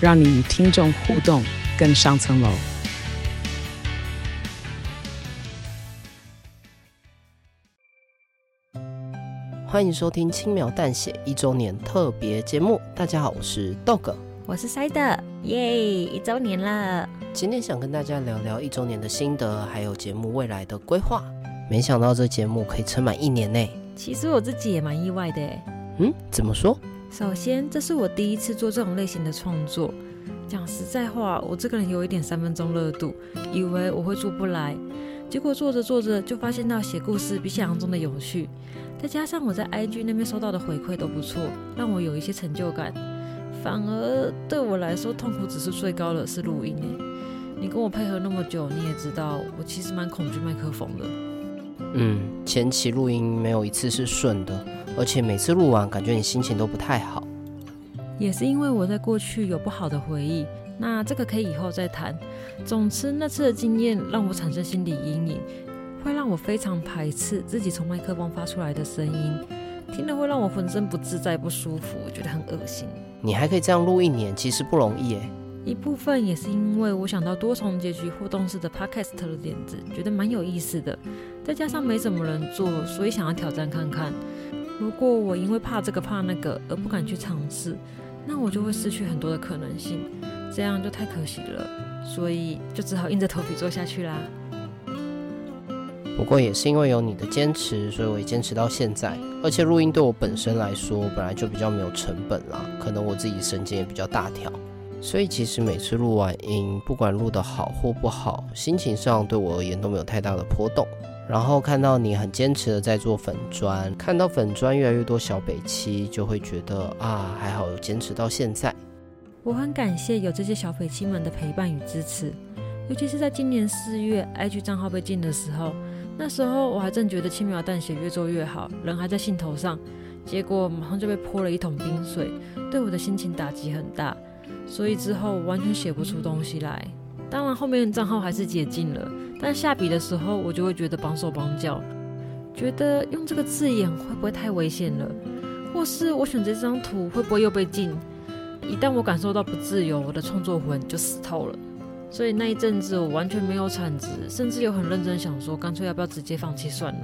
让你与听众互动更上层楼。欢迎收听《轻描淡写》一周年特别节目。大家好，我是 Dog，我是 Side，耶，一周年了。今天想跟大家聊聊一周年的心得，还有节目未来的规划。没想到这节目可以撑满一年呢。其实我自己也蛮意外的。嗯，怎么说？首先，这是我第一次做这种类型的创作。讲实在话，我这个人有一点三分钟热度，以为我会做不来，结果做着做着就发现到写故事比想象中的有趣。再加上我在 IG 那边收到的回馈都不错，让我有一些成就感。反而对我来说，痛苦指数最高的是录音。你跟我配合那么久，你也知道我其实蛮恐惧麦克风的。嗯，前期录音没有一次是顺的，而且每次录完感觉你心情都不太好。也是因为我在过去有不好的回忆，那这个可以以后再谈。总之那次的经验让我产生心理阴影，会让我非常排斥自己从麦克风发出来的声音，听了会让我浑身不自在、不舒服，觉得很恶心。你还可以这样录一年，其实不容易耶。一部分也是因为我想到多重结局互动式的 podcast 的点子，觉得蛮有意思的。再加上没什么人做，所以想要挑战看看。如果我因为怕这个怕那个而不敢去尝试，那我就会失去很多的可能性，这样就太可惜了。所以就只好硬着头皮做下去啦。不过也是因为有你的坚持，所以我也坚持到现在。而且录音对我本身来说，本来就比较没有成本啦，可能我自己神经也比较大条。所以其实每次录完音，不管录得好或不好，心情上对我而言都没有太大的波动。然后看到你很坚持的在做粉砖，看到粉砖越来越多小北七，就会觉得啊，还好有坚持到现在。我很感谢有这些小北七们的陪伴与支持，尤其是在今年四月 IG 账号被禁的时候，那时候我还正觉得轻描淡写越做越好，人还在兴头上，结果马上就被泼了一桶冰水，对我的心情打击很大。所以之后完全写不出东西来。当然后面账号还是解禁了，但下笔的时候我就会觉得绑手绑脚，觉得用这个字眼会不会太危险了？或是我选择这张图会不会又被禁？一旦我感受到不自由，我的创作魂就死透了。所以那一阵子我完全没有产值，甚至有很认真想说，干脆要不要直接放弃算了。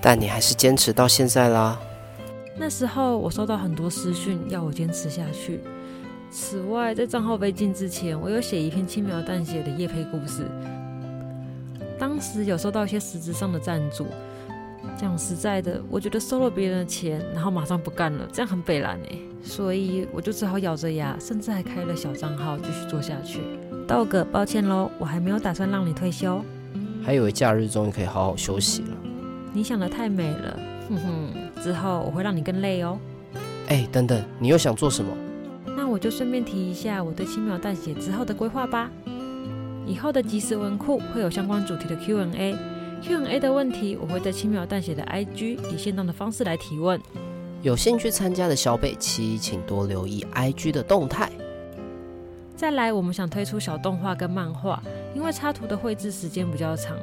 但你还是坚持到现在啦。那时候我收到很多私讯，要我坚持下去。此外，在账号被禁之前，我有写一篇轻描淡写的夜配故事。当时有收到一些实质上的赞助。讲实在的，我觉得收了别人的钱，然后马上不干了，这样很北蓝哎。所以我就只好咬着牙，甚至还开了小账号继续做下去。道哥，抱歉喽，我还没有打算让你退休。还以为假日终于可以好好休息了。你想的太美了，哼哼。之后我会让你更累哦。哎，等等，你又想做什么？那我就顺便提一下我对轻描淡写之后的规划吧。以后的即时文库会有相关主题的 Q&A，Q&A 的问题我会在轻描淡写的 IG 以线动的方式来提问。有兴趣参加的小北七，请多留意 IG 的动态。再来，我们想推出小动画跟漫画，因为插图的绘制时间比较长，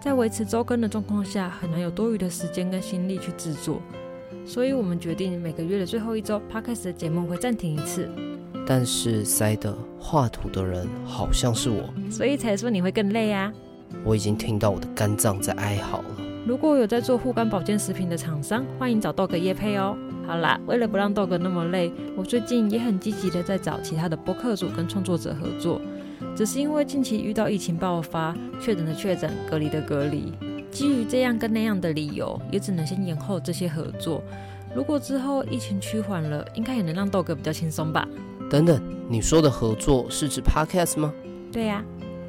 在维持周更的状况下，很难有多余的时间跟心力去制作。所以我们决定每个月的最后一周，Podcast 的节目会暂停一次。但是塞的画图的人好像是我，所以才说你会更累啊。我已经听到我的肝脏在哀嚎了。如果有在做护肝保健食品的厂商，欢迎找豆哥业配哦。好啦，为了不让豆哥那么累，我最近也很积极的在找其他的播客主跟创作者合作。只是因为近期遇到疫情爆发，确诊的确诊，隔离的隔离。基于这样跟那样的理由，也只能先延后这些合作。如果之后疫情趋缓了，应该也能让豆哥比较轻松吧？等等，你说的合作是指 Podcast 吗？对呀。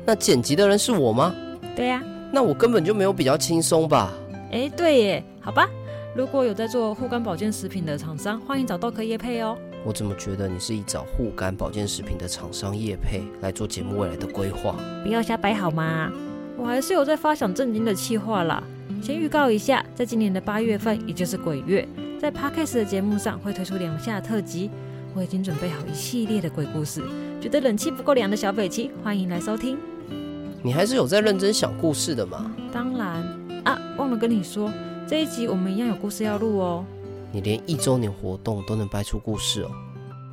那剪辑的人是我吗？对呀。那我根本就没有比较轻松吧？哎，对耶，好吧。如果有在做护肝保健食品的厂商，欢迎找豆哥业配哦。我怎么觉得你是以找护肝保健食品的厂商业配来做节目未来的规划？不要瞎掰好吗？我还是有在发想正经的企划啦。先预告一下，在今年的八月份，也就是鬼月，在 Podcast 的节目上会推出两下特辑。我已经准备好一系列的鬼故事，觉得冷气不够凉的小北七，欢迎来收听。你还是有在认真想故事的嘛？当然啊，忘了跟你说，这一集我们一样有故事要录哦。你连一周年活动都能掰出故事哦？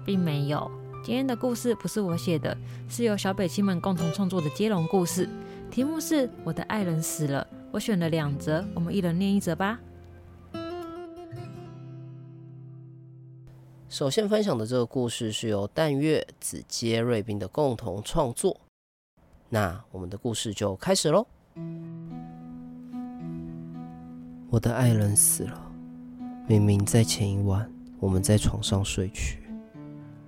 并没有，今天的故事不是我写的，是由小北七们共同创作的接龙故事，题目是我的爱人死了。我选了两则，我们一人念一则吧。首先分享的这个故事是由淡月、子接、瑞斌的共同创作，那我们的故事就开始喽。我的爱人死了。明明在前一晚，我们在床上睡去，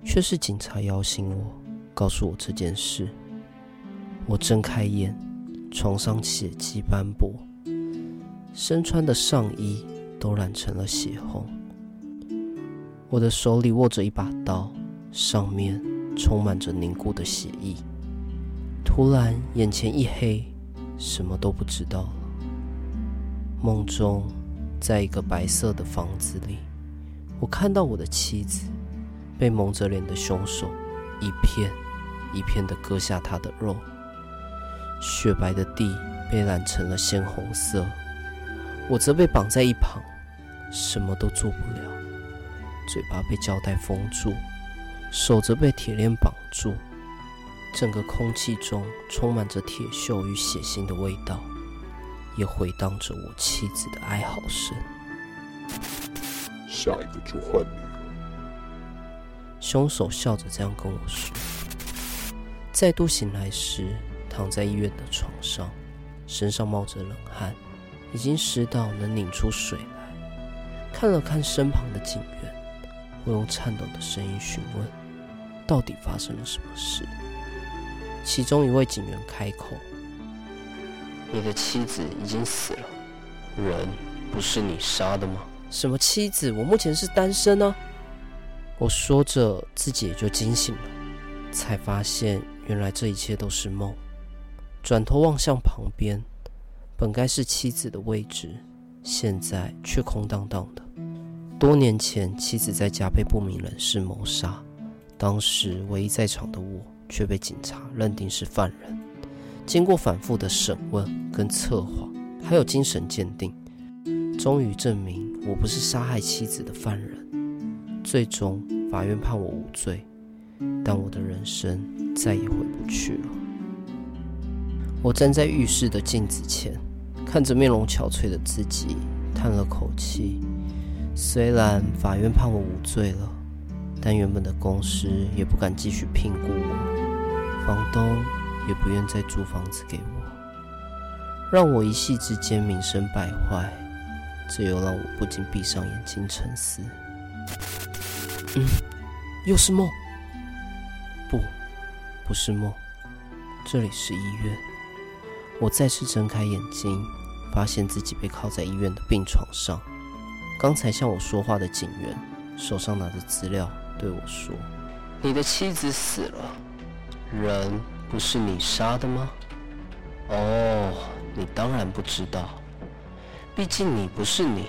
却是警察摇醒我，告诉我这件事。我睁开眼，床上血迹斑驳，身穿的上衣都染成了血红。我的手里握着一把刀，上面充满着凝固的血液。突然，眼前一黑，什么都不知道了。梦中。在一个白色的房子里，我看到我的妻子被蒙着脸的凶手一片一片的割下她的肉，雪白的地被染成了鲜红色，我则被绑在一旁，什么都做不了，嘴巴被胶带封住，手则被铁链绑住，整个空气中充满着铁锈与血腥的味道。也回荡着我妻子的哀嚎声。下一个就换你了。凶手笑着这样跟我说。再度醒来时，躺在医院的床上，身上冒着冷汗，已经湿到能拧出水来。看了看身旁的警员，我用颤抖的声音询问：“到底发生了什么事？”其中一位警员开口。你的妻子已经死了，人不是你杀的吗？什么妻子？我目前是单身呢。我说着，自己也就惊醒了，才发现原来这一切都是梦。转头望向旁边，本该是妻子的位置，现在却空荡荡的。多年前，妻子在家被不明人士谋杀，当时唯一在场的我却被警察认定是犯人。经过反复的审问跟策划，还有精神鉴定，终于证明我不是杀害妻子的犯人。最终，法院判我无罪，但我的人生再也回不去了。我站在浴室的镜子前，看着面容憔悴的自己，叹了口气。虽然法院判我无罪了，但原本的公司也不敢继续聘雇我，房东。也不愿再租房子给我，让我一夕之间名声败坏，这又让我不禁闭上眼睛沉思。嗯，又是梦？不，不是梦，这里是医院。我再次睁开眼睛，发现自己被靠在医院的病床上。刚才向我说话的警员手上拿着资料对我说：“你的妻子死了，人。”不是你杀的吗？哦，你当然不知道，毕竟你不是你，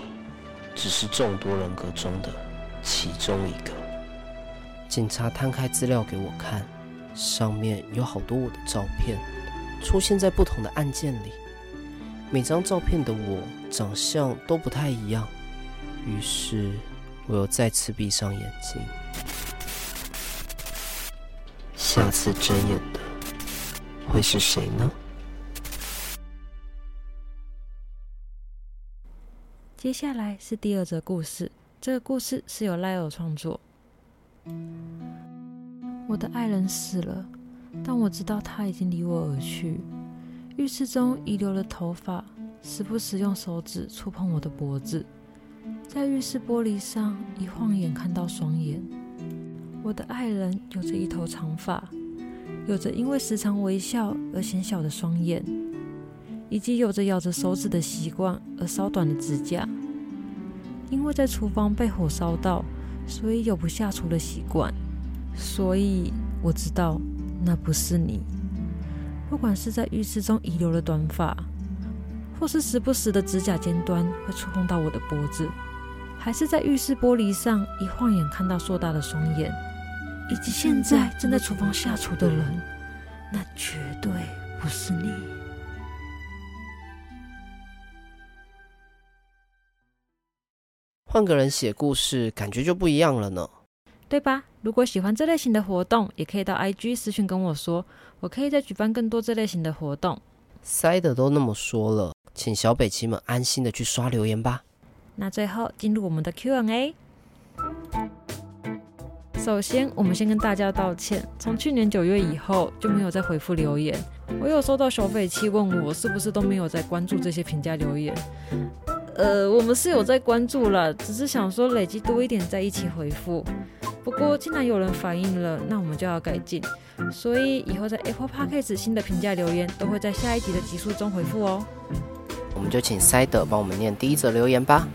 只是众多人格中的其中一个。警察摊开资料给我看，上面有好多我的照片，出现在不同的案件里。每张照片的我长相都不太一样，于是我又再次闭上眼睛。下次睁眼的。会是谁呢？接下来是第二则故事，这个故事是由赖尔创作。我的爱人死了，但我知道他已经离我而去。浴室中遗留了头发，时不时用手指触碰我的脖子，在浴室玻璃上一晃眼看到双眼。我的爱人有着一头长发。有着因为时常微笑而显小的双眼，以及有着咬着手指的习惯而稍短的指甲。因为在厨房被火烧到，所以有不下厨的习惯。所以我知道那不是你。不管是在浴室中遗留的短发，或是时不时的指甲尖端会触碰到我的脖子，还是在浴室玻璃上一晃眼看到硕大的双眼，以及现在正在厨房下厨的人，那绝对不是你。换个人写故事，感觉就不一样了呢，对吧？如果喜欢这类型的活动，也可以到 IG 私讯跟我说，我可以再举办更多这类型的活动。塞的都那么说了，请小北齐们安心的去刷留言吧。那最后进入我们的 Q&A。首先，我们先跟大家道歉，从去年九月以后就没有再回复留言。我有收到小北七问我是不是都没有在关注这些评价留言。呃，我们是有在关注了，只是想说累积多一点再一起回复。不过，既然有人反映了，那我们就要改进。所以以后在 Apple Podcast 新的评价留言都会在下一集的集数中回复哦。我们就请塞德帮我们念第一则留言吧。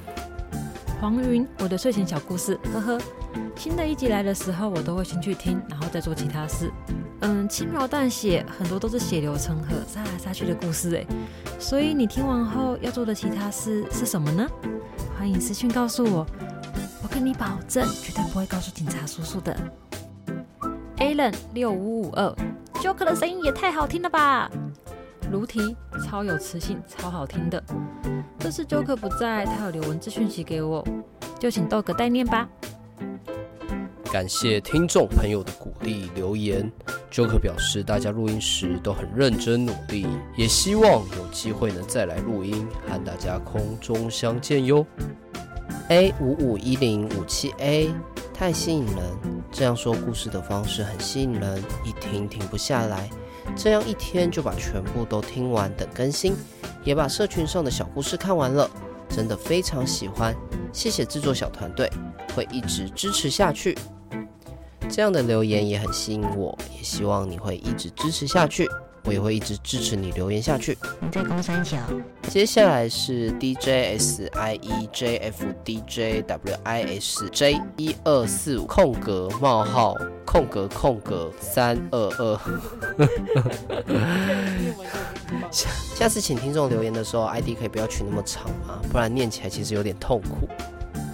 黄云，我的睡前小故事，呵呵。新的一集来的时候，我都会先去听，然后再做其他事。嗯，轻描淡写，很多都是血流成河、杀来杀去的故事哎。所以你听完后要做的其他事是什么呢？欢迎私讯告诉我。我跟你保证，绝对不会告诉警察叔叔的。Alan 六五五二，Joker 的声音也太好听了吧！卢提超有磁性，超好听的。这次 Joker 不在，他有留文字讯息给我，就请豆哥代念吧。感谢听众朋友的鼓励留言，Joker 表示大家录音时都很认真努力，也希望有机会能再来录音，和大家空中相见哟。A 五五一零五七 A 太吸引人，这样说故事的方式很吸引人，一听停不下来。这样一天就把全部都听完，等更新，也把社群上的小故事看完了，真的非常喜欢。谢谢制作小团队，会一直支持下去。这样的留言也很吸引我，也希望你会一直支持下去。我也会一直支持你留言下去。你在公三小。接下来是 D J S I E J F D J W I S J 一二四五空格冒号空格空格三二二。下下次请听众留言的时候，ID 可以不要取那么长嘛，不然念起来其实有点痛苦。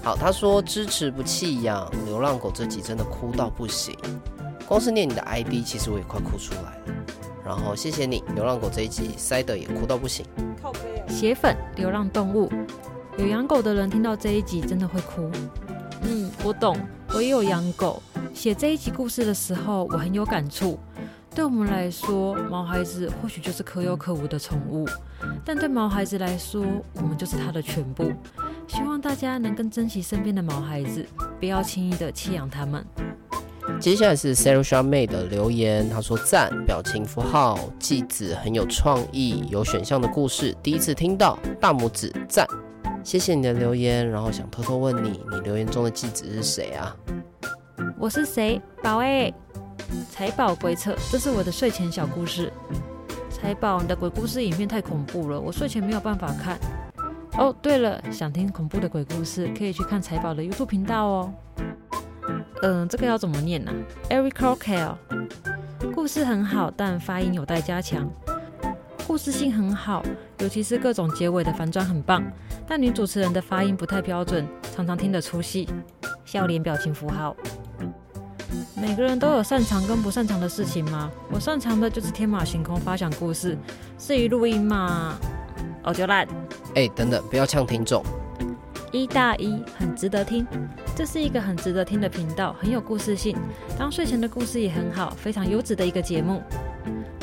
好，他说支持不弃养流浪狗这集真的哭到不行，光是念你的 ID，其实我也快哭出来了。然后谢谢你，流浪狗这一集塞德也哭到不行。血粉流浪动物，有养狗的人听到这一集真的会哭。嗯，我懂，我也有养狗。写这一集故事的时候，我很有感触。对我们来说，毛孩子或许就是可有可无的宠物，但对毛孩子来说，我们就是他的全部。希望大家能更珍惜身边的毛孩子，不要轻易的弃养他们。接下来是 Sarah Shaw May 的留言，她说赞，表情符号，继子很有创意，有选项的故事，第一次听到，大拇指赞，谢谢你的留言。然后想偷偷问你，你留言中的继子是谁啊？我是谁？宝贝，财宝鬼扯，这是我的睡前小故事。财宝，你的鬼故事影片太恐怖了，我睡前没有办法看。哦，对了，想听恐怖的鬼故事，可以去看财宝的 YouTube 频道哦。嗯，这个要怎么念呢、啊？Eric Crocker，故事很好，但发音有待加强。故事性很好，尤其是各种结尾的反转很棒，但女主持人的发音不太标准，常常听得出戏。笑脸表情符号。每个人都有擅长跟不擅长的事情吗？我擅长的就是天马行空发想故事，至于录音嘛，哦就烂。哎，等等，不要呛听众。一大一很值得听，这是一个很值得听的频道，很有故事性。当睡前的故事也很好，非常优质的一个节目。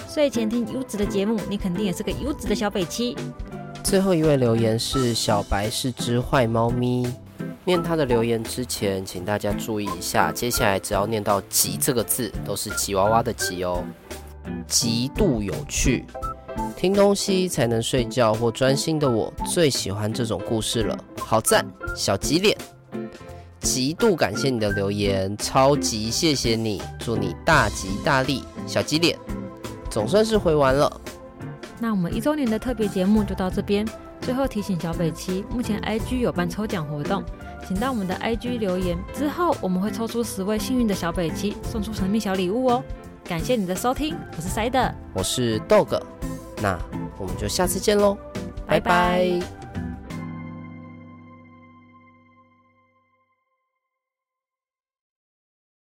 睡前听优质的节目，你肯定也是个优质的小北七。最后一位留言是小白是只坏猫咪。念他的留言之前，请大家注意一下，接下来只要念到“吉”这个字，都是吉娃娃的“吉”哦。极度有趣。听东西才能睡觉或专心的我，最喜欢这种故事了，好赞！小吉脸，极度感谢你的留言，超级谢谢你，祝你大吉大利，小吉脸，总算是回完了。那我们一周年的特别节目就到这边，最后提醒小北七，目前 IG 有办抽奖活动。请到我们的 IG 留言，之后我们会抽出十位幸运的小北七，送出神秘小礼物哦！感谢你的收听，我是 Side，我是 Dog。那我们就下次见喽拜拜。